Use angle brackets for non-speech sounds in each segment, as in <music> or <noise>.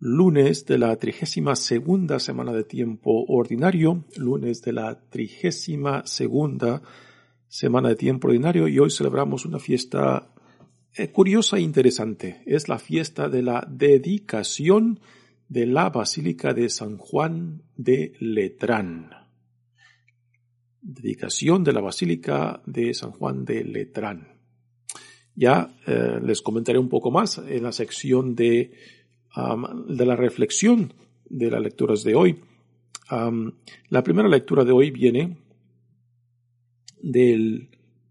lunes de la trigésima segunda semana de tiempo ordinario, lunes de la trigésima segunda semana de tiempo ordinario y hoy celebramos una fiesta eh, curiosa e interesante. Es la fiesta de la dedicación de la Basílica de San Juan de Letrán. Dedicación de la Basílica de San Juan de Letrán. Ya eh, les comentaré un poco más en la sección de de la reflexión de las lecturas de hoy. la primera lectura de hoy viene del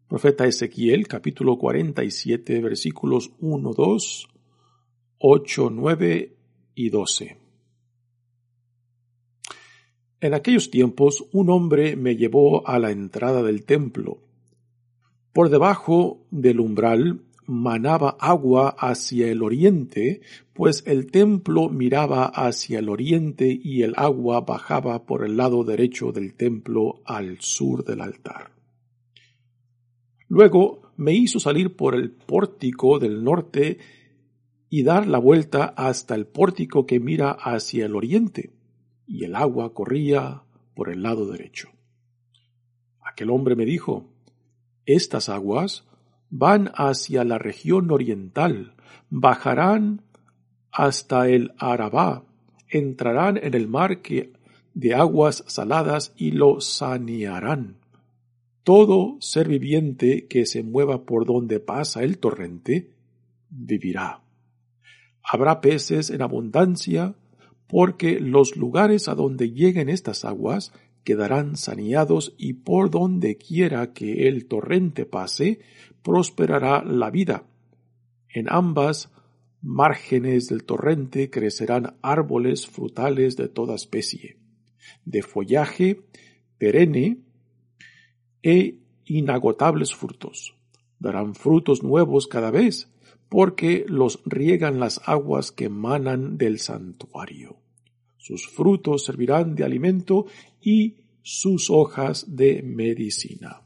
profeta Ezequiel, capítulo 47, versículos 1, 2, 8, 9 y 12. En aquellos tiempos un hombre me llevó a la entrada del templo. Por debajo del umbral manaba agua hacia el oriente, pues el templo miraba hacia el oriente y el agua bajaba por el lado derecho del templo al sur del altar. Luego me hizo salir por el pórtico del norte y dar la vuelta hasta el pórtico que mira hacia el oriente, y el agua corría por el lado derecho. Aquel hombre me dijo, Estas aguas van hacia la región oriental, bajarán hasta el Arabá, entrarán en el mar de aguas saladas y lo sanearán. Todo ser viviente que se mueva por donde pasa el torrente, vivirá. Habrá peces en abundancia, porque los lugares a donde lleguen estas aguas quedarán saneados y por donde quiera que el torrente pase, prosperará la vida. En ambas márgenes del torrente crecerán árboles frutales de toda especie, de follaje perenne e inagotables frutos. Darán frutos nuevos cada vez, porque los riegan las aguas que emanan del santuario. Sus frutos servirán de alimento y sus hojas de medicina.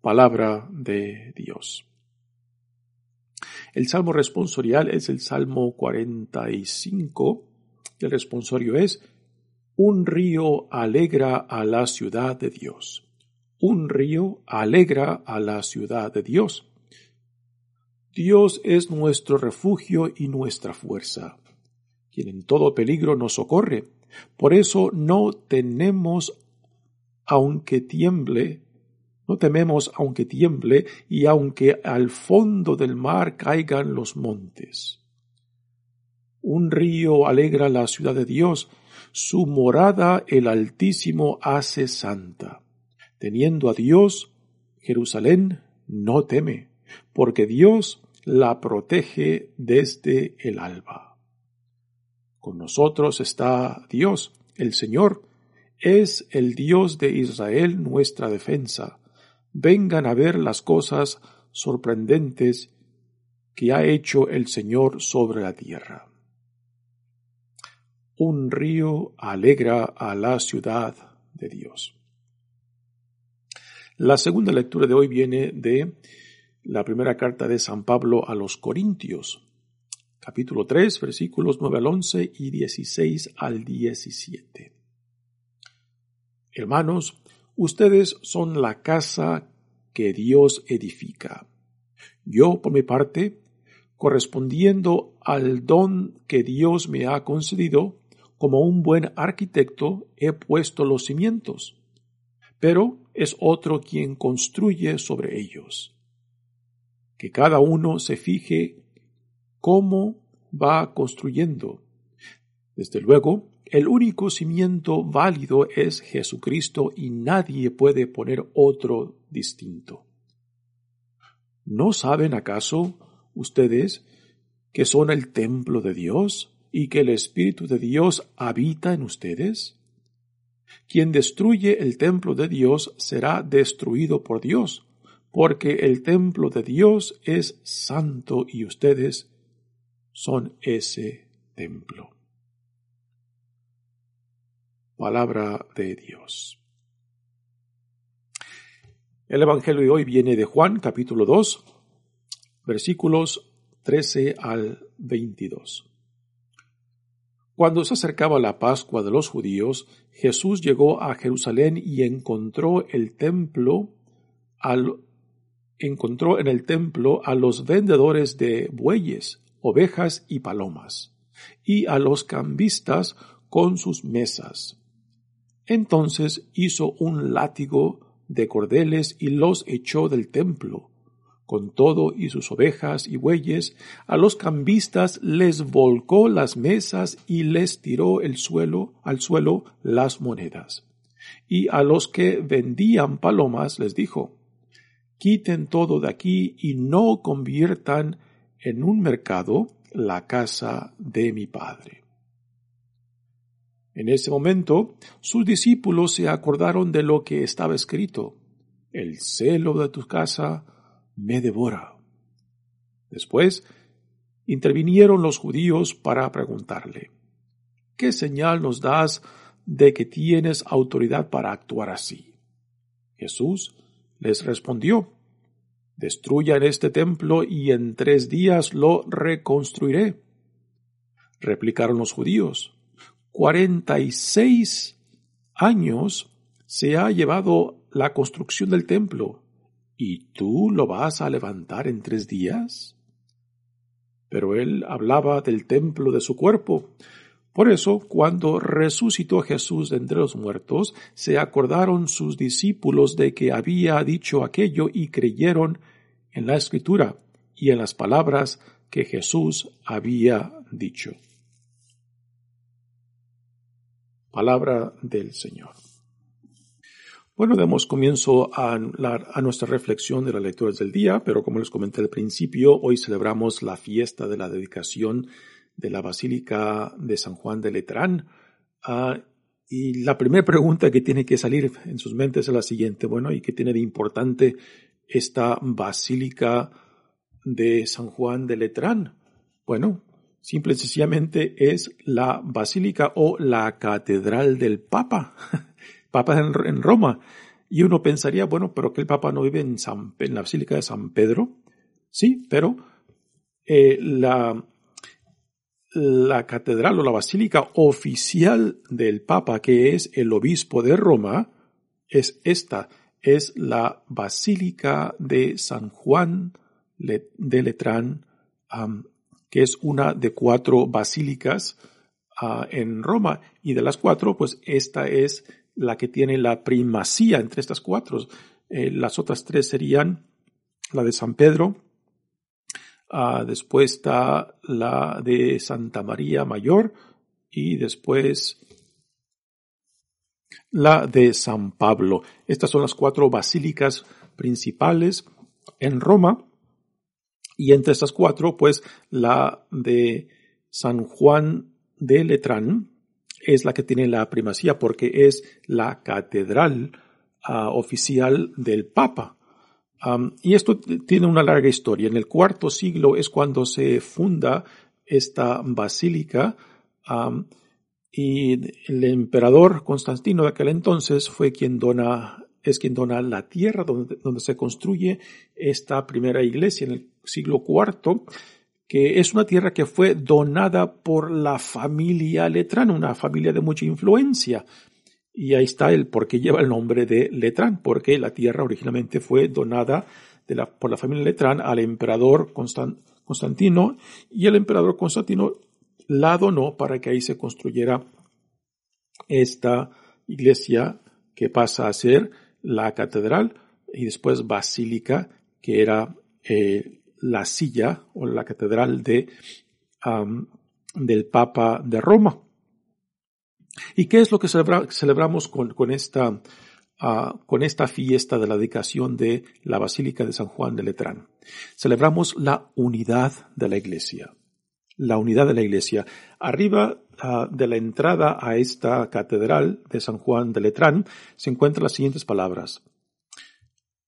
Palabra de Dios. El salmo responsorial es el Salmo 45. El responsorio es Un río alegra a la ciudad de Dios. Un río alegra a la ciudad de Dios. Dios es nuestro refugio y nuestra fuerza, quien en todo peligro nos socorre. Por eso no tenemos, aunque tiemble no tememos aunque tiemble y aunque al fondo del mar caigan los montes. Un río alegra la ciudad de Dios, su morada el Altísimo hace santa. Teniendo a Dios, Jerusalén no teme, porque Dios la protege desde el alba. Con nosotros está Dios, el Señor, es el Dios de Israel nuestra defensa vengan a ver las cosas sorprendentes que ha hecho el Señor sobre la tierra. Un río alegra a la ciudad de Dios. La segunda lectura de hoy viene de la primera carta de San Pablo a los Corintios, capítulo 3, versículos 9 al 11 y 16 al 17. Hermanos, Ustedes son la casa que Dios edifica. Yo, por mi parte, correspondiendo al don que Dios me ha concedido, como un buen arquitecto he puesto los cimientos, pero es otro quien construye sobre ellos. Que cada uno se fije cómo va construyendo. Desde luego, el único cimiento válido es Jesucristo y nadie puede poner otro distinto. ¿No saben acaso ustedes que son el templo de Dios y que el Espíritu de Dios habita en ustedes? Quien destruye el templo de Dios será destruido por Dios, porque el templo de Dios es santo y ustedes son ese templo. Palabra de Dios. El Evangelio de hoy viene de Juan capítulo 2, versículos 13 al 22. Cuando se acercaba la Pascua de los judíos, Jesús llegó a Jerusalén y encontró el templo al, encontró en el templo a los vendedores de bueyes, ovejas y palomas, y a los cambistas con sus mesas. Entonces hizo un látigo de cordeles y los echó del templo, con todo y sus ovejas y bueyes, a los cambistas les volcó las mesas y les tiró el suelo, al suelo las monedas. Y a los que vendían palomas les dijo, quiten todo de aquí y no conviertan en un mercado la casa de mi padre. En ese momento, sus discípulos se acordaron de lo que estaba escrito. El celo de tu casa me devora. Después, intervinieron los judíos para preguntarle, ¿qué señal nos das de que tienes autoridad para actuar así? Jesús les respondió, Destruyan este templo y en tres días lo reconstruiré. Replicaron los judíos, cuarenta y seis años se ha llevado la construcción del templo, ¿y tú lo vas a levantar en tres días? Pero él hablaba del templo de su cuerpo. Por eso, cuando resucitó Jesús de entre los muertos, se acordaron sus discípulos de que había dicho aquello y creyeron en la escritura y en las palabras que Jesús había dicho. Palabra del Señor. Bueno, demos comienzo a, nuestra reflexión de las lecturas del día, pero como les comenté al principio, hoy celebramos la fiesta de la dedicación de la Basílica de San Juan de Letrán. Uh, y la primera pregunta que tiene que salir en sus mentes es la siguiente, bueno, ¿y qué tiene de importante esta Basílica de San Juan de Letrán? Bueno, simple y sencillamente es la basílica o la catedral del Papa, <laughs> Papa en, Roma. Y uno pensaría, bueno, pero que el Papa no vive en, San, en la basílica de San Pedro. Sí, pero eh, la, la catedral o la basílica oficial del Papa, que es el obispo de Roma, es esta, es la Basílica de San Juan de Letrán, que es una de cuatro basílicas uh, en Roma. Y de las cuatro, pues esta es la que tiene la primacía entre estas cuatro. Eh, las otras tres serían la de San Pedro, uh, después está la de Santa María Mayor y después la de San Pablo. Estas son las cuatro basílicas principales en Roma y entre estas cuatro, pues la de San Juan de Letrán es la que tiene la primacía porque es la catedral uh, oficial del Papa. Y esto tiene una larga historia. En el cuarto siglo es cuando se funda esta basílica y el emperador Constantino de aquel entonces fue quien dona es quien dona la tierra donde, donde se construye esta primera iglesia en el siglo IV, que es una tierra que fue donada por la familia Letrán, una familia de mucha influencia. Y ahí está el por qué lleva el nombre de Letrán, porque la tierra originalmente fue donada de la, por la familia Letrán al emperador Constantino y el emperador Constantino la donó para que ahí se construyera esta iglesia que pasa a ser la catedral y después basílica, que era eh, la silla o la catedral de, del Papa de Roma. ¿Y qué es lo que celebramos con, esta, ah, con esta fiesta de la dedicación de la Basílica de San Juan de Letrán? Celebramos la unidad de la iglesia. La unidad de la iglesia. Arriba ah, de la entrada a esta catedral de San Juan de Letrán se encuentran las siguientes palabras.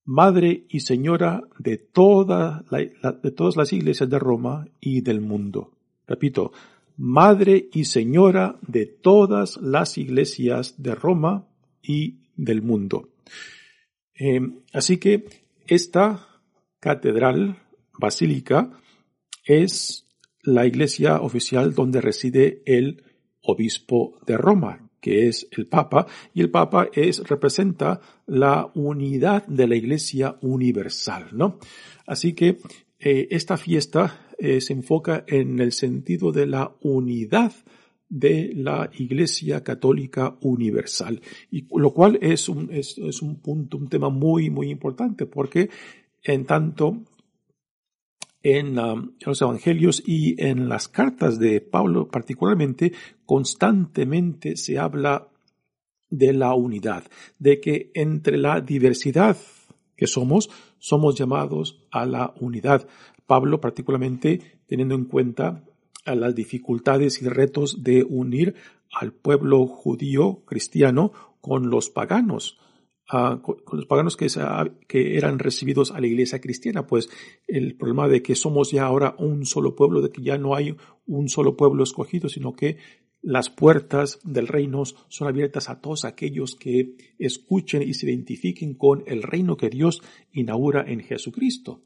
Madre y Señora de, de todas las iglesias de Roma y del mundo. Repito, Madre y Señora de todas las iglesias de Roma y del mundo. Eh, así que esta catedral basílica es la iglesia oficial donde reside el obispo de Roma, que es el Papa, y el Papa es, representa la unidad de la Iglesia universal, ¿no? Así que eh, esta fiesta eh, se enfoca en el sentido de la unidad de la Iglesia Católica Universal, y lo cual es un, es, es un punto, un tema muy, muy importante, porque en tanto en, los evangelios y en las cartas de Pablo particularmente, constantemente se habla de la unidad, de que entre la diversidad que somos, somos llamados a la unidad. Pablo particularmente teniendo en cuenta las dificultades y retos de unir al pueblo judío cristiano con los paganos con, los paganos que, que eran recibidos a la iglesia cristiana, pues el problema de que somos ya ahora un solo pueblo, de que ya no hay un solo pueblo escogido, sino que las puertas del reino son abiertas a todos aquellos que escuchen y se identifiquen con el reino que Dios inaugura en Jesucristo.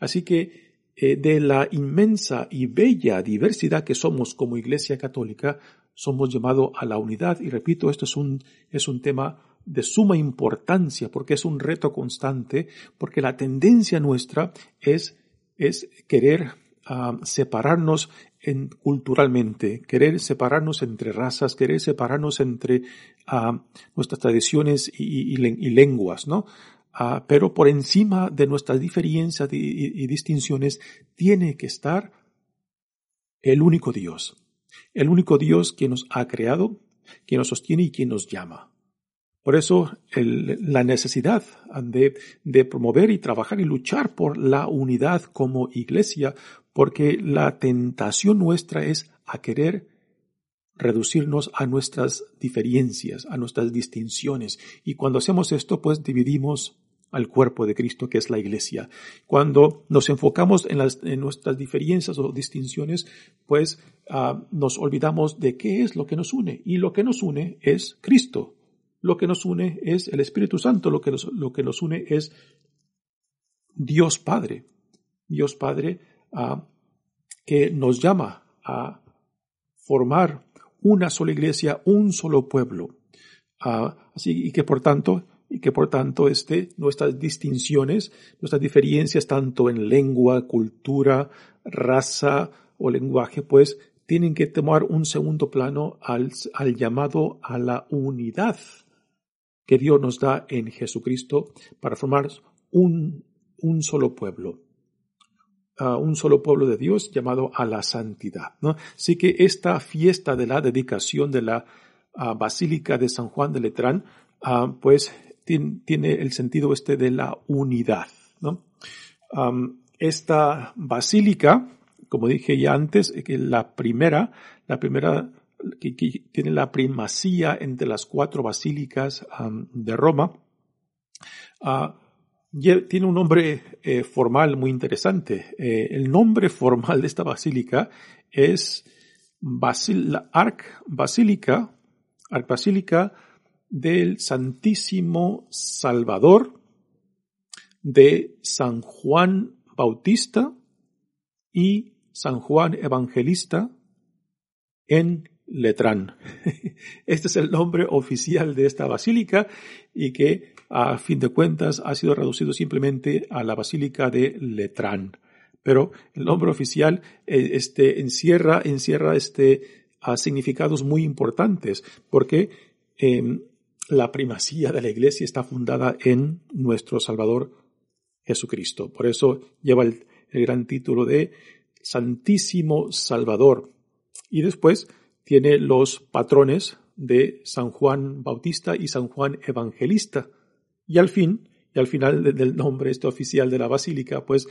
Así que eh, de la inmensa y bella diversidad que somos como Iglesia Católica, somos llamados a la unidad y repito, esto es un, es un tema de suma importancia porque es un reto constante, porque la tendencia nuestra es, es querer ah, separarnos en, culturalmente, querer separarnos entre razas, querer separarnos entre ah, nuestras tradiciones y, lenguas, ¿no? Ah, pero por encima de nuestras diferencias y distinciones tiene que estar el único Dios, el único Dios que nos ha creado, que nos sostiene y que nos llama. Por eso la necesidad de, de, promover y trabajar y luchar por la unidad como iglesia, porque la tentación nuestra es a querer reducirnos a nuestras diferencias, a nuestras distinciones. Y cuando hacemos esto, pues dividimos al cuerpo de Cristo, que es la iglesia. Cuando nos enfocamos en, las, en nuestras diferencias o distinciones, pues ah, nos olvidamos de qué es lo que nos une. Y lo que nos une es Cristo lo que nos une es el Espíritu Santo, lo que nos, lo que une es Dios Padre. Dios Padre ah, que nos llama a formar una sola iglesia, un solo pueblo. Ah, así y que por tanto y que por tanto este, nuestras distinciones, nuestras diferencias tanto en lengua, cultura, raza o lenguaje, pues tienen que tomar un segundo plano al, al llamado a la unidad que Dios nos da en Jesucristo para formar un, un solo pueblo. un solo pueblo de Dios llamado a la santidad. ¿no? Así que esta fiesta de la dedicación de la Basílica de San Juan de Letrán, pues tiene, el sentido este de la unidad. ¿no? esta basílica, como dije ya antes, que la primera, la primera que, tiene la primacía entre las cuatro basílicas de Roma, ah, tiene un nombre eh, formal muy interesante. Eh, el nombre formal de esta basílica es Arc Basílica, Arc Basílica del Santísimo Salvador de San Juan Bautista y San Juan Evangelista en Letrán. <laughs> Este es el nombre oficial de esta basílica y que a fin de cuentas ha sido reducido simplemente a la basílica de Letrán. Pero el nombre oficial eh, este, encierra, encierra este, a significados muy importantes, porque em, la primacía de la iglesia está fundada en nuestro Salvador Jesucristo. Por eso lleva el, gran título de Santísimo Salvador. Y después tiene los patrones de San Juan Bautista y San Juan Evangelista. Y al fin, y al final del nombre este oficial de la basílica, pues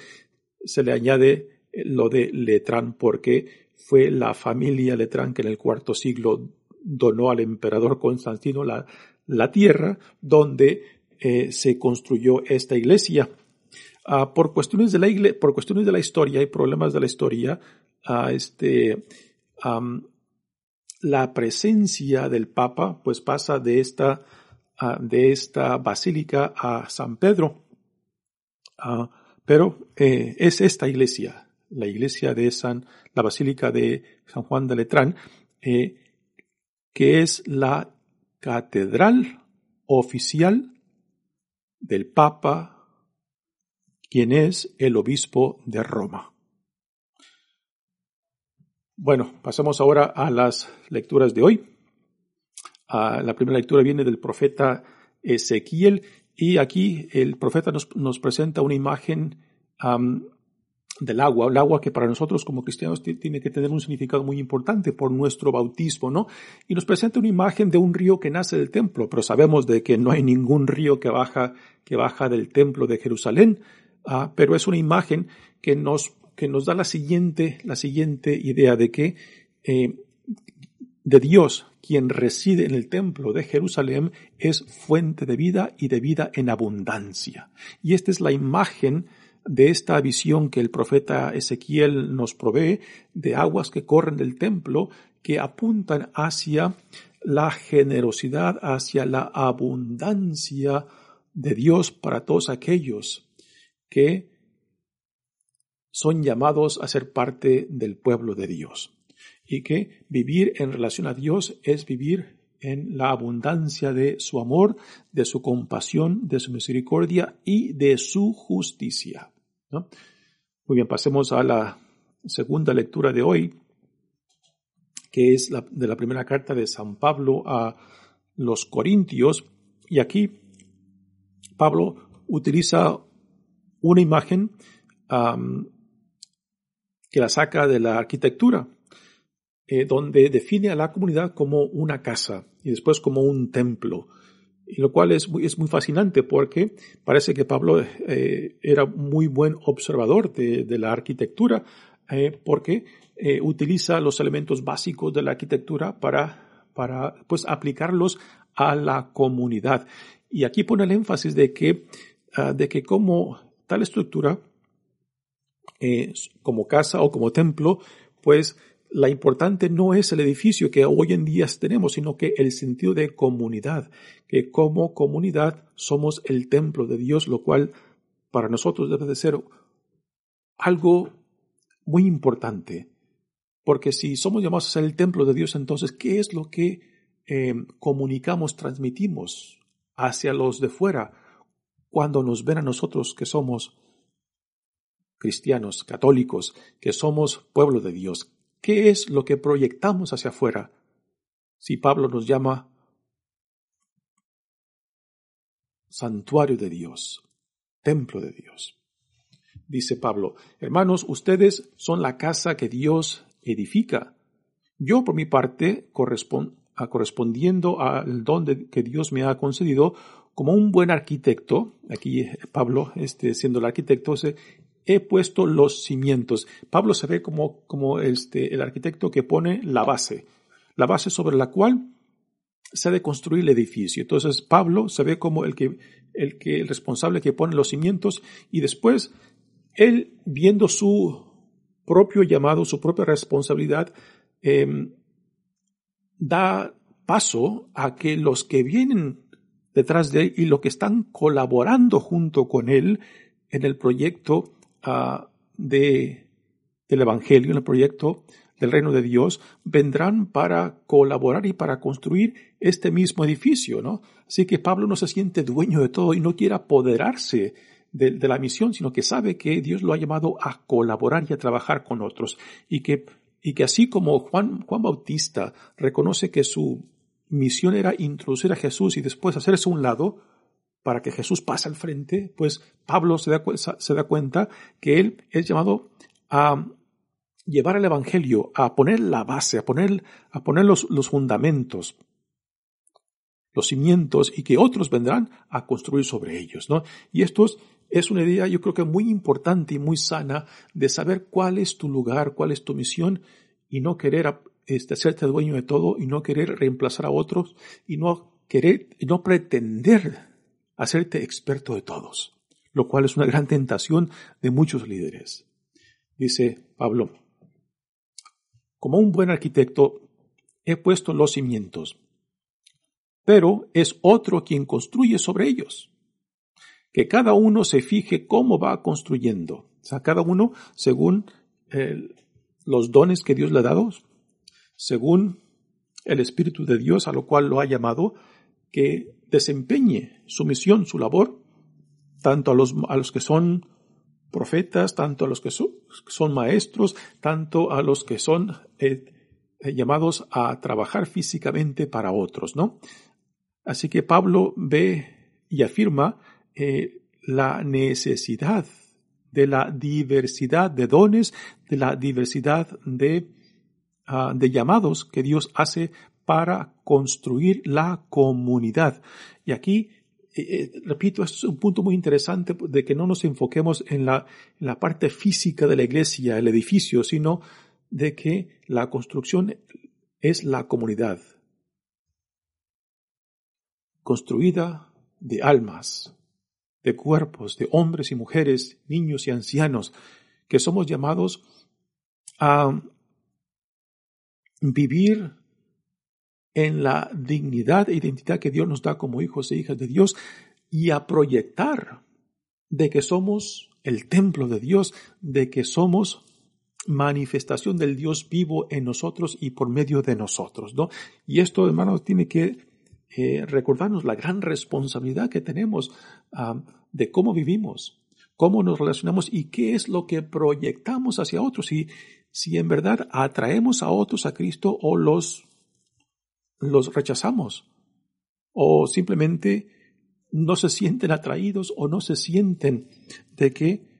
se le añade lo de Letrán, porque fue la familia Letrán que en el cuarto siglo donó al emperador Constantino la, la tierra donde eh, se construyó esta iglesia. Ah, por, cuestiones de la por cuestiones de la historia y problemas de la historia, este, la presencia del Papa pues pasa de esta, ah, de esta basílica a San Pedro. pero eh, es esta iglesia, la iglesia de San, la basílica de San Juan de Letrán, eh, que es la catedral oficial del Papa, quien es el obispo de Roma. Bueno, pasamos ahora a las lecturas de hoy. Ah, la primera lectura viene del profeta Ezequiel y aquí el profeta nos, presenta una imagen del agua, el agua que para nosotros como cristianos tiene que tener un significado muy importante por nuestro bautismo, ¿no? Y nos presenta una imagen de un río que nace del templo, pero sabemos de que no hay ningún río que baja, que baja del templo de Jerusalén, ah, pero es una imagen que nos, que nos da la siguiente, la siguiente idea de que eh, de Dios, quien reside en el templo de Jerusalén, es fuente de vida y de vida en abundancia. Y esta es la imagen de esta visión que el profeta Ezequiel nos provee de aguas que corren del templo que apuntan hacia la generosidad, hacia la abundancia de Dios para todos aquellos que son llamados a ser parte del pueblo de Dios. Y que vivir en relación a Dios es vivir en la abundancia de su amor, de su compasión, de su misericordia y de su justicia. Muy bien, pasemos a la segunda lectura de hoy, que es la, de la primera carta de San Pablo a los Corintios. Y aquí Pablo utiliza una imagen que la saca de la arquitectura, eh, donde define a la comunidad como una casa y después como un templo y lo cual es muy, es muy fascinante porque parece que Pablo eh, era muy buen observador de, la arquitectura eh, porque eh, utiliza los elementos básicos de la arquitectura para, para pues, aplicarlos a la comunidad. Y aquí pone el énfasis de que, uh, de que como tal estructura, como casa o como templo, pues la importante no es el edificio que hoy en día tenemos, sino que el sentido de comunidad, que como comunidad somos el templo de Dios, lo cual para nosotros debe de ser algo muy importante. Porque si somos llamados a ser el templo de Dios, entonces, ¿qué es lo que eh, comunicamos, transmitimos hacia los de fuera cuando nos ven a nosotros que somos cristianos, católicos, que somos pueblo de Dios? ¿Qué es lo que proyectamos hacia afuera? Si Pablo nos llama santuario de Dios, templo de Dios. Dice Pablo, hermanos, ustedes son la casa que Dios edifica. Yo, por mi parte, correspondiendo al don que Dios me ha concedido, como un buen arquitecto, aquí Pablo, este, siendo el arquitecto, he puesto los cimientos. Pablo se ve como, como este, el arquitecto que pone la base, la base sobre la cual se ha de construir el edificio. Entonces Pablo se ve como el que, el que, el responsable que pone los cimientos y después él viendo su propio llamado, su propia responsabilidad, em, da paso a que los que vienen detrás de él y los que están colaborando junto con él en el proyecto de, del Evangelio, en el proyecto del reino de Dios, vendrán para colaborar y para construir este mismo edificio, ¿no? Así que Pablo no se siente dueño de todo y no quiere apoderarse de, de, la misión, sino que sabe que Dios lo ha llamado a colaborar y a trabajar con otros y que y que así como Juan, Juan Bautista reconoce que su misión era introducir a Jesús y después hacerse un lado para que Jesús pase al frente, pues Pablo se da, se da cuenta que él es llamado a llevar el Evangelio, a poner la base, a poner, a poner los, los fundamentos, los cimientos y que otros vendrán a construir sobre ellos, ¿no? Y esto es, una idea yo creo que muy importante y muy sana de saber cuál es tu lugar, cuál es tu misión y no querer este, hacerte dueño de todo y no querer reemplazar a otros y no querer y no pretender hacerte experto de todos, lo cual es una gran tentación de muchos líderes. Dice Pablo, como un buen arquitecto he puesto los cimientos, pero es otro quien construye sobre ellos. Que cada uno se fije cómo va construyendo. O sea, cada uno según los dones que Dios le ha dado, según el Espíritu de Dios a lo cual lo ha llamado, que desempeñe su misión, su labor, tanto a los, a los que son profetas, tanto a los que son, maestros, tanto a los que son eh, eh, llamados a trabajar físicamente para otros, ¿no? Así que Pablo ve y afirma eh, la necesidad de la diversidad de dones, de la diversidad de, ah, de llamados que Dios hace para construir la comunidad. Y aquí, eh, eh, repito, es un punto muy interesante de que no nos enfoquemos en la, en la parte física de la iglesia, el edificio, sino de que la construcción es la comunidad construida de almas, de cuerpos, de hombres y mujeres, niños y ancianos, que somos llamados a vivir en la dignidad e identidad que Dios nos da como hijos e hijas de Dios y a proyectar de que somos el templo de Dios, de que somos manifestación del Dios vivo en nosotros y por medio de nosotros, ¿no? Y esto, hermanos, tiene que eh, recordarnos la gran responsabilidad que tenemos ah, de cómo vivimos, cómo nos relacionamos y qué es lo que proyectamos hacia otros y si en verdad atraemos a otros a Cristo o los los rechazamos o simplemente no se sienten atraídos o no se sienten de que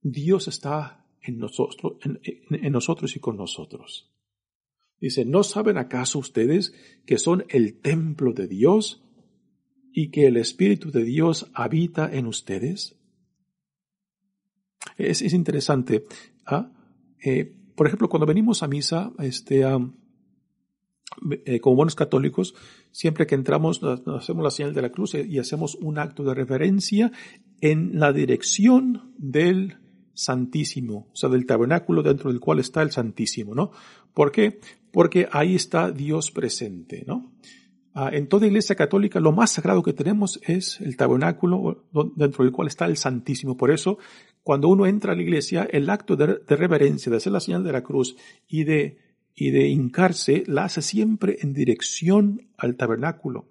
Dios está en nosotros, en, nosotros y con nosotros. Dice, ¿no saben acaso ustedes que son el templo de Dios y que el Espíritu de Dios habita en ustedes? Es, interesante. ¿ah? Eh, por ejemplo, cuando venimos a misa, este, eh, como buenos católicos, siempre que entramos, hacemos la señal de la cruz y hacemos un acto de reverencia en la dirección del Santísimo, o sea, del tabernáculo dentro del cual está el Santísimo, ¿no? ¿Por qué? Porque ahí está Dios presente, ¿no? Ah, en toda iglesia católica lo más sagrado que tenemos es el tabernáculo dentro del cual está el Santísimo. Por eso, cuando uno entra a la iglesia, el acto de reverencia, de hacer la señal de la cruz y de y de hincarse la hace siempre en dirección al tabernáculo.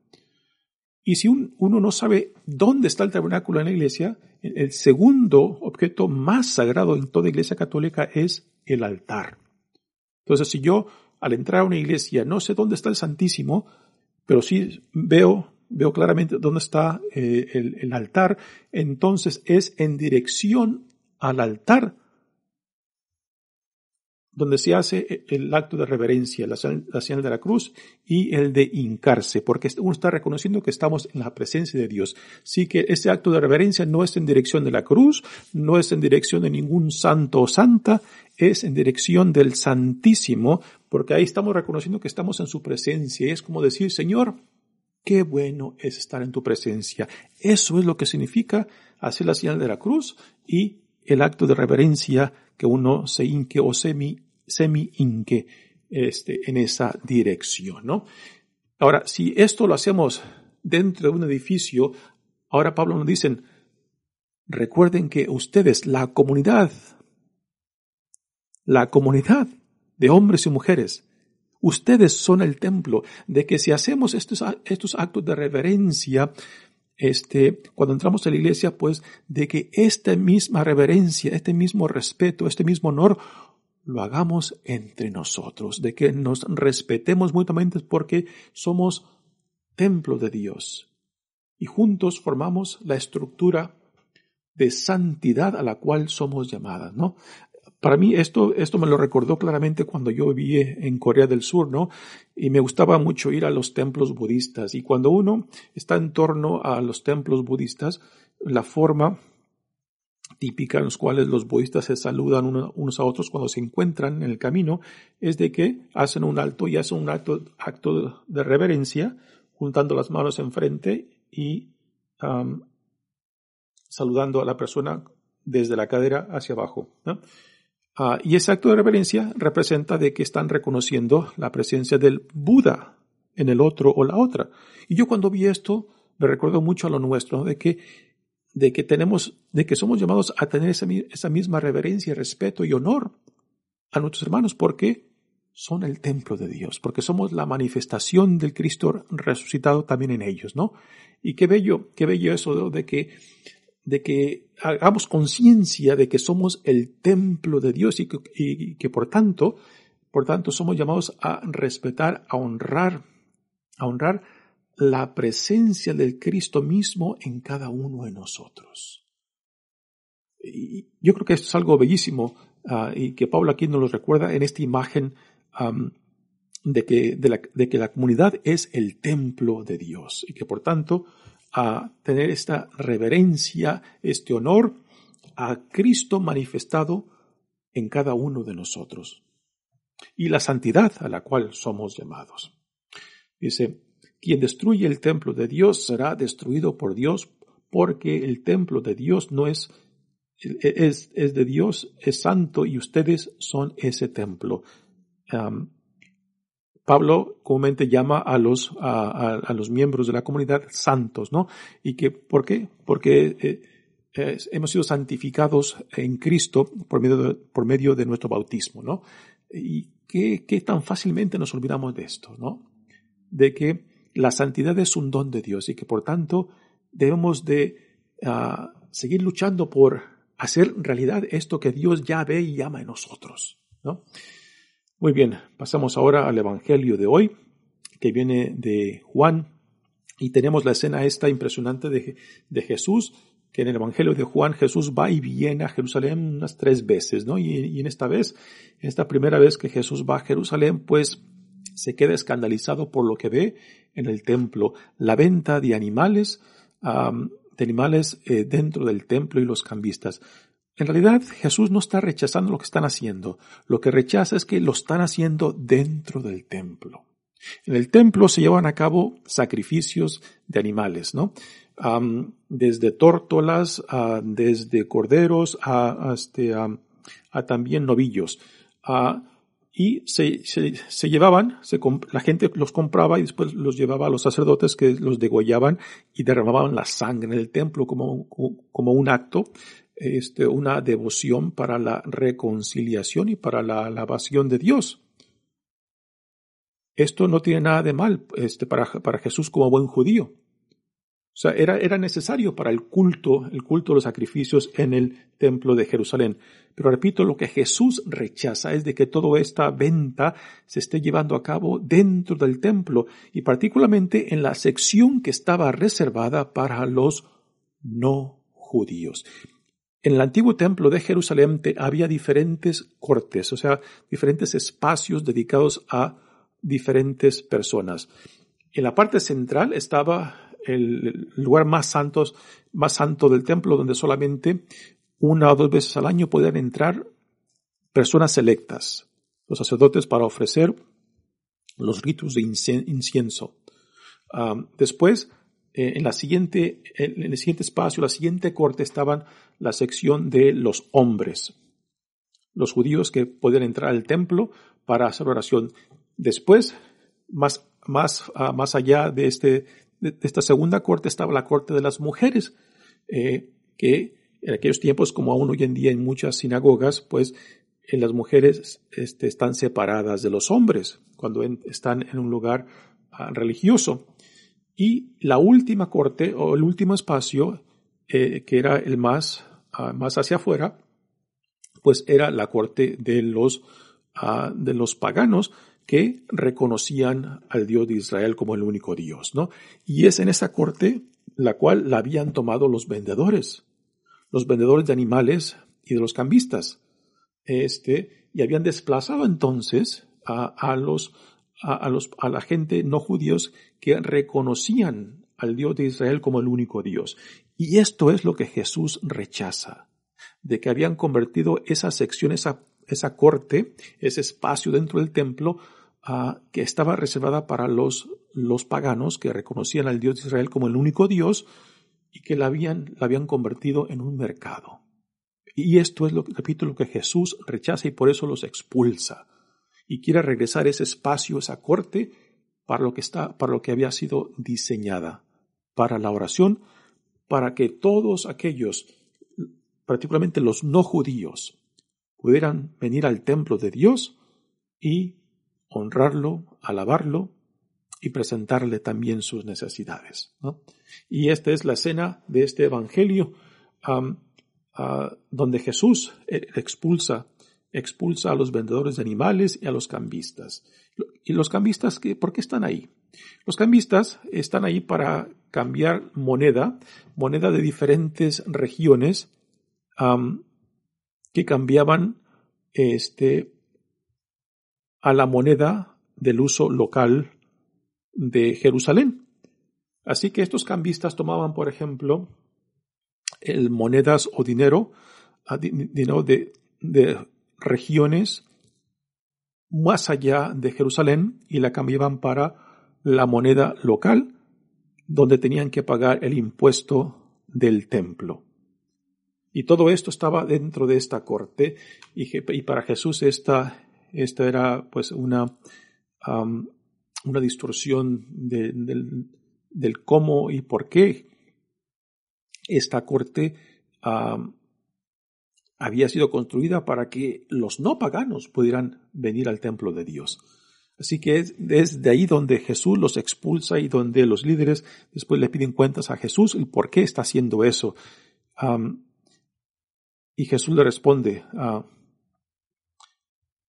Y si uno no sabe dónde está el tabernáculo en la iglesia, el segundo objeto más sagrado en toda iglesia católica es el altar. Entonces, si yo al entrar a una iglesia no sé dónde está el Santísimo, pero sí veo, veo claramente dónde está eh, el altar, entonces es en dirección al altar donde se hace el acto de reverencia, la, señal de la cruz y el de hincarse, porque uno está reconociendo que estamos en la presencia de Dios. Sí que ese acto de reverencia no es en dirección de la cruz, no es en dirección de ningún santo o santa, es en dirección del Santísimo, porque ahí estamos reconociendo que estamos en su presencia. Es como decir, Señor, qué bueno es estar en tu presencia. Eso es lo que significa hacer la señal de la cruz y el acto de reverencia que uno se hinque o semi semi-inque este, en esa dirección, ¿no? Ahora, si esto lo hacemos dentro de un edificio, ahora Pablo nos dice, recuerden que ustedes, la comunidad, la comunidad de hombres y mujeres, ustedes son el templo, de que si hacemos estos, estos actos de reverencia, este, cuando entramos a la iglesia, pues de que esta misma reverencia, este mismo respeto, este mismo honor lo hagamos entre nosotros, de que nos respetemos mutuamente porque somos templo de Dios y juntos formamos la estructura de santidad a la cual somos llamadas, ¿no? Para mí esto, esto me lo recordó claramente cuando yo viví en Corea del Sur, ¿no? Y me gustaba mucho ir a los templos budistas. Y cuando uno está en torno a los templos budistas, la forma típica en los cuales los budistas se saludan unos a otros cuando se encuentran en el camino es de que hacen un alto y hacen un acto, acto de reverencia juntando las manos enfrente y saludando a la persona desde la cadera hacia abajo. Ah, y ese acto de reverencia representa de que están reconociendo la presencia del Buda en el otro o la otra. Y yo cuando vi esto me recuerdo mucho a lo nuestro, de que de que tenemos, de que somos llamados a tener esa, misma reverencia, respeto y honor a nuestros hermanos, porque son el templo de Dios, porque somos la manifestación del Cristo resucitado también en ellos, ¿no? Y qué bello, qué bello eso de que, de que hagamos conciencia de que somos el templo de Dios y que, y que por tanto, por tanto somos llamados a respetar, a honrar, a honrar la presencia del Cristo mismo en cada uno de nosotros. Y yo creo que esto es algo bellísimo ah, y que Pablo aquí nos lo recuerda en esta imagen de, que, de, la, que, la, comunidad es el templo de Dios y que por tanto a tener esta reverencia, este honor a Cristo manifestado en cada uno de nosotros y la santidad a la cual somos llamados. Dice, quien destruye el templo de Dios será destruido por Dios, porque el templo de Dios no es, es, es de Dios, es santo y ustedes son ese templo. Pablo comúnmente llama a los, a, a, los miembros de la comunidad santos, ¿no? ¿Y que, por qué? Porque eh, hemos sido santificados en Cristo por medio de, por medio de nuestro bautismo, ¿no? Y qué, qué tan fácilmente nos olvidamos de esto, ¿no? De que la santidad es un don de Dios y que por tanto debemos de uh, seguir luchando por hacer realidad esto que Dios ya ve y ama en nosotros. ¿no? Muy bien, pasamos ahora al Evangelio de hoy, que viene de Juan, y tenemos la escena esta impresionante de, de Jesús, que en el Evangelio de Juan Jesús va y viene a Jerusalén unas tres veces, ¿no? Y, y en esta vez, esta primera vez que Jesús va a Jerusalén, pues se queda escandalizado por lo que ve en el templo, la venta de animales, de animales eh, dentro del templo y los cambistas. En realidad Jesús no está rechazando lo que están haciendo, lo que rechaza es que lo están haciendo dentro del templo. En el templo se llevan a cabo sacrificios de animales, ¿no? desde tórtolas, desde corderos, a, este, a también novillos y se, se, llevaban, la gente los compraba y después los llevaba a los sacerdotes que los degollaban y derramaban la sangre en el templo como, como un acto, este, una devoción para la reconciliación y para la alabación de Dios. Esto no tiene nada de mal este, para, para Jesús como buen judío. O sea, era, era necesario para el culto, el culto de los sacrificios en el templo de Jerusalén. Pero repito, lo que Jesús rechaza es de que toda esta venta se esté llevando a cabo dentro del templo y particularmente en la sección que estaba reservada para los no judíos. En el antiguo templo de Jerusalén había diferentes cortes, o sea, diferentes espacios dedicados a diferentes personas. En la parte central estaba el lugar más santo, más santo del templo, donde solamente una o dos veces al año podían entrar personas selectas, los sacerdotes para ofrecer los ritos de incienso. después, eh, en la siguiente, en el siguiente espacio, la siguiente corte estaban la sección de los hombres, los judíos que podían entrar al templo para hacer oración. Después, más, más, ah, más allá de este, de esta segunda corte estaba la corte de las mujeres, eh, que en aquellos tiempos, como aún hoy en día en muchas sinagogas, pues en las mujeres este, están separadas de los hombres cuando están en un lugar ah, religioso. Y la última corte o el último espacio, eh, que era el más, ah, más hacia afuera, pues era la corte de los, ah, de los paganos que reconocían al Dios de Israel como el único Dios, ¿no? Y es en esa corte la cual la habían tomado los vendedores, los vendedores de animales y de los cambistas, este, y habían desplazado entonces a, los, a, los, a la gente no judíos que reconocían al Dios de Israel como el único Dios. Y esto es lo que Jesús rechaza, de que habían convertido esa sección, esa, esa corte, ese espacio dentro del templo, que estaba reservada para los, los paganos que reconocían al Dios de Israel como el único Dios y que la habían, la habían convertido en un mercado. Y esto es lo, repito, lo que Jesús rechaza y por eso los expulsa. Y quiere regresar ese espacio, esa corte, para lo que está, para lo que había sido diseñada, para la oración, para que todos aquellos, particularmente los no judíos, pudieran venir al templo de Dios y honrarlo, alabarlo y presentarle también sus necesidades. Y esta es la escena de este Evangelio donde Jesús eh, expulsa, expulsa a los vendedores de animales y a los cambistas. ¿Y los cambistas por qué están ahí? Los cambistas están ahí para cambiar moneda, moneda de diferentes regiones que cambiaban este, a la moneda del uso local de Jerusalén. Así que estos cambistas tomaban, por ejemplo, el monedas o dinero, ah, de, de regiones más allá de Jerusalén y la cambiaban para la moneda local, donde tenían que pagar el impuesto del templo. Y todo esto estaba dentro de esta corte y, para Jesús esta esta era pues una, una distorsión del, cómo y por qué esta corte había sido construida para que los no paganos pudieran venir al templo de Dios. Así que es desde ahí donde Jesús los expulsa y donde los líderes después le piden cuentas a Jesús el por qué está haciendo eso. y Jesús le responde,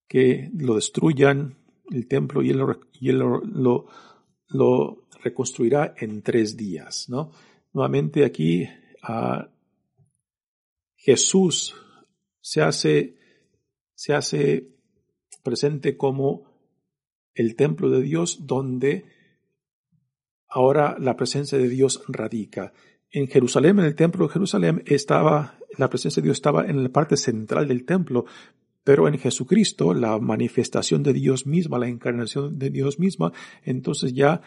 que lo destruyan el templo y él, lo, reconstruirá en tres días. ¿no? Nuevamente aquí Jesús se hace, se hace presente como el templo de Dios donde ahora la presencia de Dios radica. En Jerusalén, en el templo de Jerusalén, estaba, la presencia de Dios estaba en la parte central del templo, pero en Jesucristo, la manifestación de Dios misma, la encarnación de Dios misma, entonces ya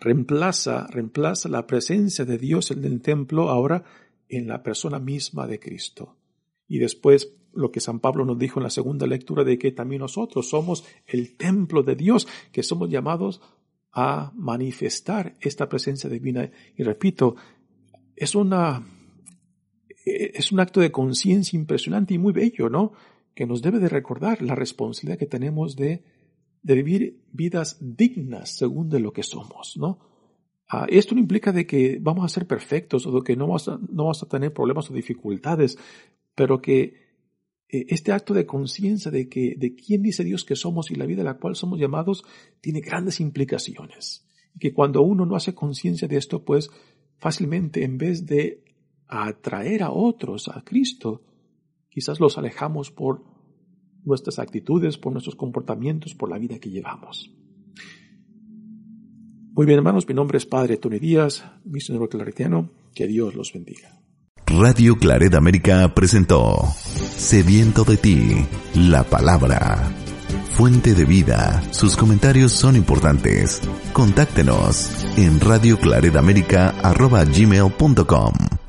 reemplaza, reemplaza la presencia de Dios en el templo ahora en la persona misma de Cristo. Y después lo que San Pablo nos dijo en la segunda lectura de que también nosotros somos el templo de Dios, que somos llamados a manifestar esta presencia divina. Y repito, es una es un acto de conciencia impresionante y muy bello, ¿no? Que nos debe de recordar la responsabilidad que tenemos de, de vivir vidas dignas según de lo que somos, ¿no? Ah, esto no implica de que vamos a ser perfectos o de que no vamos a, no vamos a tener problemas o dificultades, pero que eh, este acto de conciencia de que de quién dice Dios que somos y la vida a la cual somos llamados tiene grandes implicaciones. Y que cuando uno no hace conciencia de esto, pues fácilmente en vez de atraer a otros a Cristo, Quizás los alejamos por nuestras actitudes, por nuestros comportamientos, por la vida que llevamos. Muy bien, hermanos, mi nombre es Padre Tony Díaz, misionero claretiano. Que Dios los bendiga. Radio Claret América presentó Sediento de ti, la palabra. Fuente de vida, sus comentarios son importantes. Contáctenos en radioclaredamerica.gmail.com